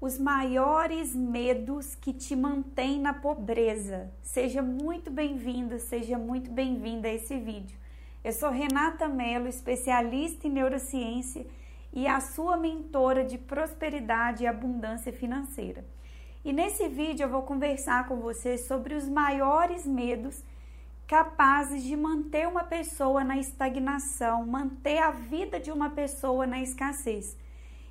os maiores medos que te mantêm na pobreza. Seja muito bem-vindo, seja muito bem-vinda a esse vídeo. Eu sou Renata Mello, especialista em neurociência e a sua mentora de prosperidade e abundância financeira. E nesse vídeo eu vou conversar com você sobre os maiores medos capazes de manter uma pessoa na estagnação, manter a vida de uma pessoa na escassez.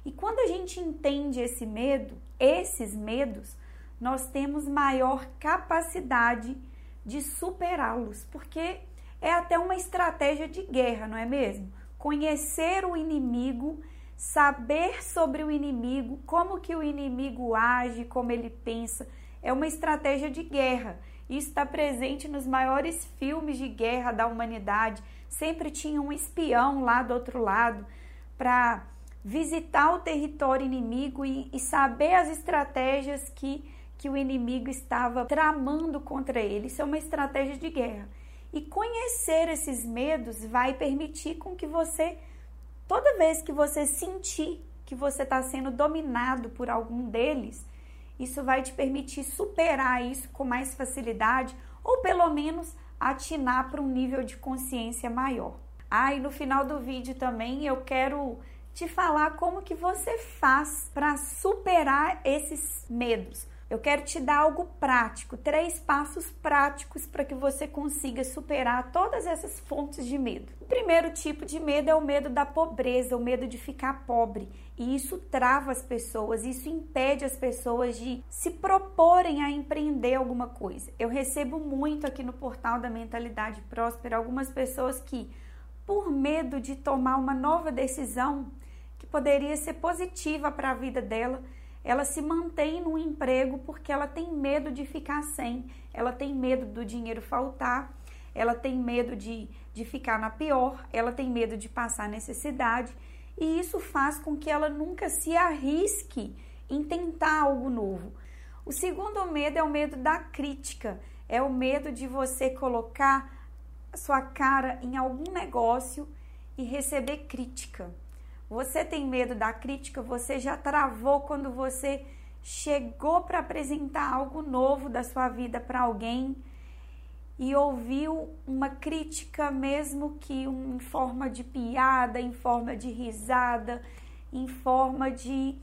E quando a gente entende esse medo, esses medos, nós temos maior capacidade de superá-los, porque é até uma estratégia de guerra, não é mesmo? Conhecer o inimigo, saber sobre o inimigo, como que o inimigo age, como ele pensa, é uma estratégia de guerra. Isso está presente nos maiores filmes de guerra da humanidade. Sempre tinha um espião lá do outro lado para visitar o território inimigo e, e saber as estratégias que, que o inimigo estava tramando contra ele. Isso é uma estratégia de guerra. E conhecer esses medos vai permitir com que você, toda vez que você sentir que você está sendo dominado por algum deles, isso vai te permitir superar isso com mais facilidade ou pelo menos atinar para um nível de consciência maior. Ah, e no final do vídeo também eu quero te falar como que você faz para superar esses medos. Eu quero te dar algo prático, três passos práticos para que você consiga superar todas essas fontes de medo. O primeiro tipo de medo é o medo da pobreza, o medo de ficar pobre. E isso trava as pessoas, isso impede as pessoas de se proporem a empreender alguma coisa. Eu recebo muito aqui no portal da Mentalidade Próspera algumas pessoas que, por medo de tomar uma nova decisão, que poderia ser positiva para a vida dela, ela se mantém no emprego porque ela tem medo de ficar sem, ela tem medo do dinheiro faltar, ela tem medo de, de ficar na pior, ela tem medo de passar necessidade e isso faz com que ela nunca se arrisque em tentar algo novo. O segundo medo é o medo da crítica, é o medo de você colocar sua cara em algum negócio e receber crítica. Você tem medo da crítica? Você já travou quando você chegou para apresentar algo novo da sua vida para alguém e ouviu uma crítica, mesmo que em forma de piada, em forma de risada, em forma de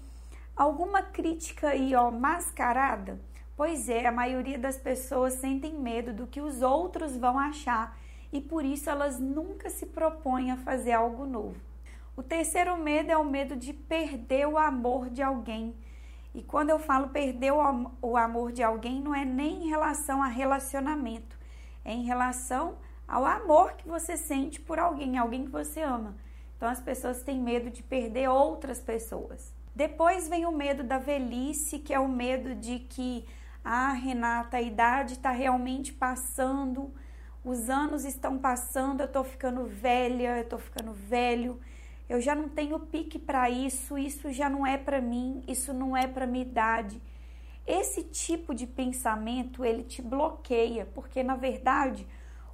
alguma crítica aí, ó, mascarada? Pois é, a maioria das pessoas sentem medo do que os outros vão achar e por isso elas nunca se propõem a fazer algo novo. O terceiro medo é o medo de perder o amor de alguém. E quando eu falo perder o amor de alguém, não é nem em relação a relacionamento, é em relação ao amor que você sente por alguém, alguém que você ama. Então as pessoas têm medo de perder outras pessoas. Depois vem o medo da velhice, que é o medo de que, ah, Renata, a idade está realmente passando, os anos estão passando, eu estou ficando velha, eu estou ficando velho eu já não tenho pique para isso, isso já não é para mim, isso não é para minha idade. Esse tipo de pensamento, ele te bloqueia, porque na verdade,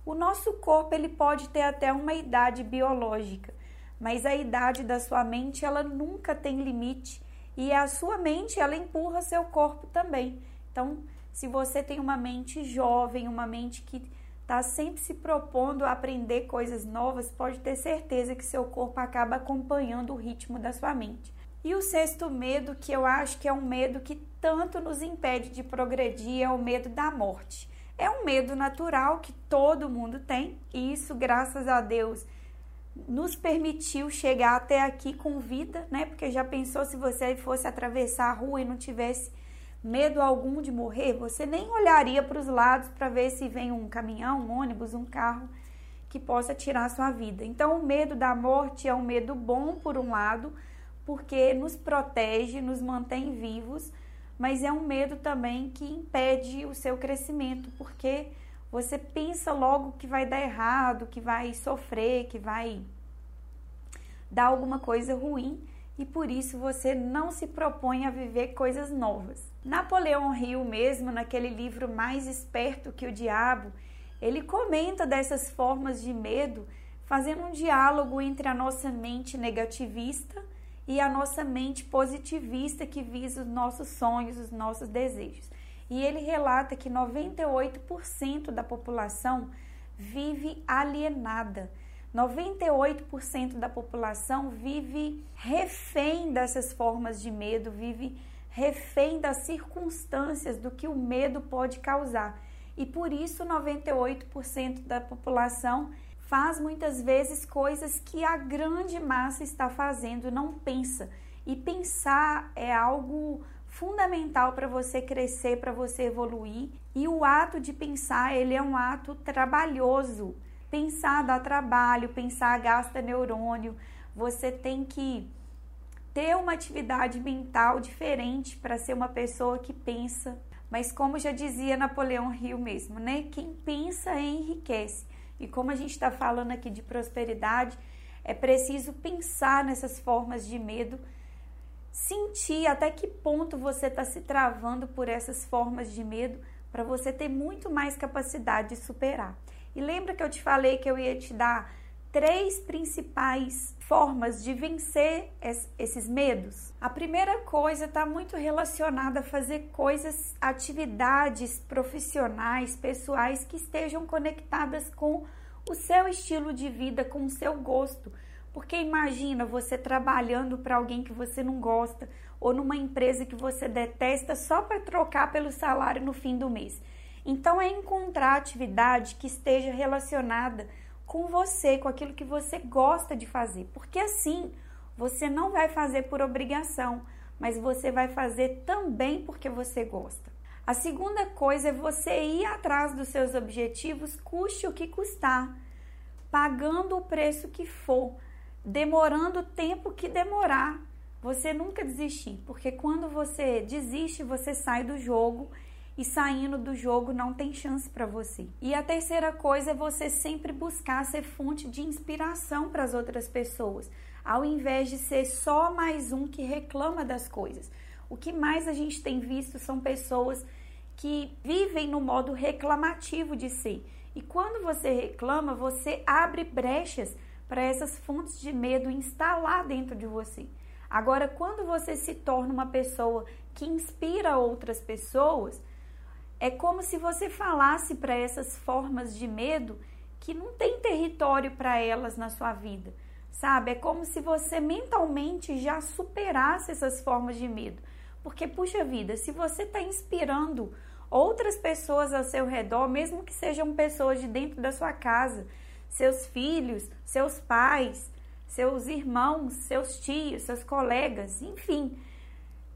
o nosso corpo ele pode ter até uma idade biológica, mas a idade da sua mente, ela nunca tem limite e a sua mente, ela empurra seu corpo também. Então, se você tem uma mente jovem, uma mente que está sempre se propondo a aprender coisas novas, pode ter certeza que seu corpo acaba acompanhando o ritmo da sua mente. E o sexto medo, que eu acho que é um medo que tanto nos impede de progredir, é o medo da morte. É um medo natural que todo mundo tem, e isso, graças a Deus, nos permitiu chegar até aqui com vida, né? Porque já pensou se você fosse atravessar a rua e não tivesse medo algum de morrer, você nem olharia para os lados para ver se vem um caminhão, um ônibus, um carro que possa tirar a sua vida. Então, o medo da morte é um medo bom, por um lado, porque nos protege, nos mantém vivos, mas é um medo também que impede o seu crescimento, porque você pensa logo que vai dar errado, que vai sofrer, que vai dar alguma coisa ruim e por isso você não se propõe a viver coisas novas. Napoleão Hill mesmo, naquele livro Mais Esperto que o Diabo, ele comenta dessas formas de medo, fazendo um diálogo entre a nossa mente negativista e a nossa mente positivista que visa os nossos sonhos, os nossos desejos. E ele relata que 98% da população vive alienada. 98% da população vive refém dessas formas de medo, vive refém das circunstâncias do que o medo pode causar. E por isso 98% da população faz muitas vezes coisas que a grande massa está fazendo, não pensa. E pensar é algo fundamental para você crescer, para você evoluir. E o ato de pensar, ele é um ato trabalhoso. Pensar dá trabalho, pensar gasta neurônio. Você tem que ter uma atividade mental diferente para ser uma pessoa que pensa. Mas como já dizia Napoleão Hill mesmo, né? Quem pensa enriquece. E como a gente está falando aqui de prosperidade, é preciso pensar nessas formas de medo, sentir até que ponto você está se travando por essas formas de medo para você ter muito mais capacidade de superar. E lembra que eu te falei que eu ia te dar três principais formas de vencer esses medos. A primeira coisa está muito relacionada a fazer coisas, atividades profissionais, pessoais que estejam conectadas com o seu estilo de vida, com o seu gosto. Porque imagina você trabalhando para alguém que você não gosta ou numa empresa que você detesta só para trocar pelo salário no fim do mês. Então é encontrar atividade que esteja relacionada com você, com aquilo que você gosta de fazer, porque assim você não vai fazer por obrigação, mas você vai fazer também porque você gosta. A segunda coisa é você ir atrás dos seus objetivos, custe o que custar, pagando o preço que for, demorando o tempo que demorar. Você nunca desistir, porque quando você desiste, você sai do jogo e saindo do jogo não tem chance para você. E a terceira coisa é você sempre buscar ser fonte de inspiração para as outras pessoas, ao invés de ser só mais um que reclama das coisas. O que mais a gente tem visto são pessoas que vivem no modo reclamativo de ser. E quando você reclama, você abre brechas para essas fontes de medo instalar dentro de você. Agora, quando você se torna uma pessoa que inspira outras pessoas, é como se você falasse para essas formas de medo que não tem território para elas na sua vida, sabe? É como se você mentalmente já superasse essas formas de medo. Porque, puxa vida, se você está inspirando outras pessoas ao seu redor, mesmo que sejam pessoas de dentro da sua casa, seus filhos, seus pais, seus irmãos, seus tios, seus colegas, enfim,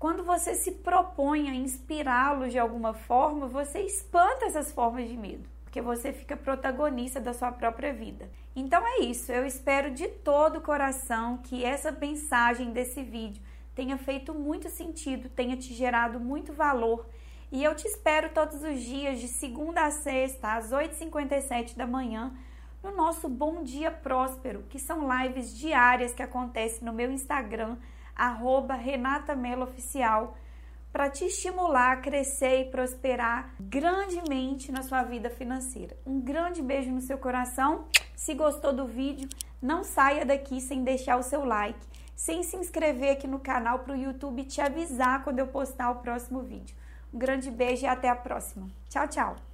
quando você se propõe a inspirá-los de alguma forma, você espanta essas formas de medo, porque você fica protagonista da sua própria vida. Então é isso, eu espero de todo o coração que essa mensagem desse vídeo tenha feito muito sentido, tenha te gerado muito valor. E eu te espero todos os dias, de segunda a sexta, às 8h57 da manhã, no nosso Bom Dia Próspero, que são lives diárias que acontecem no meu Instagram, arroba Renata Mello Oficial, para te estimular a crescer e prosperar grandemente na sua vida financeira. Um grande beijo no seu coração. Se gostou do vídeo, não saia daqui sem deixar o seu like, sem se inscrever aqui no canal para o YouTube te avisar quando eu postar o próximo vídeo. Um grande beijo e até a próxima. Tchau, tchau!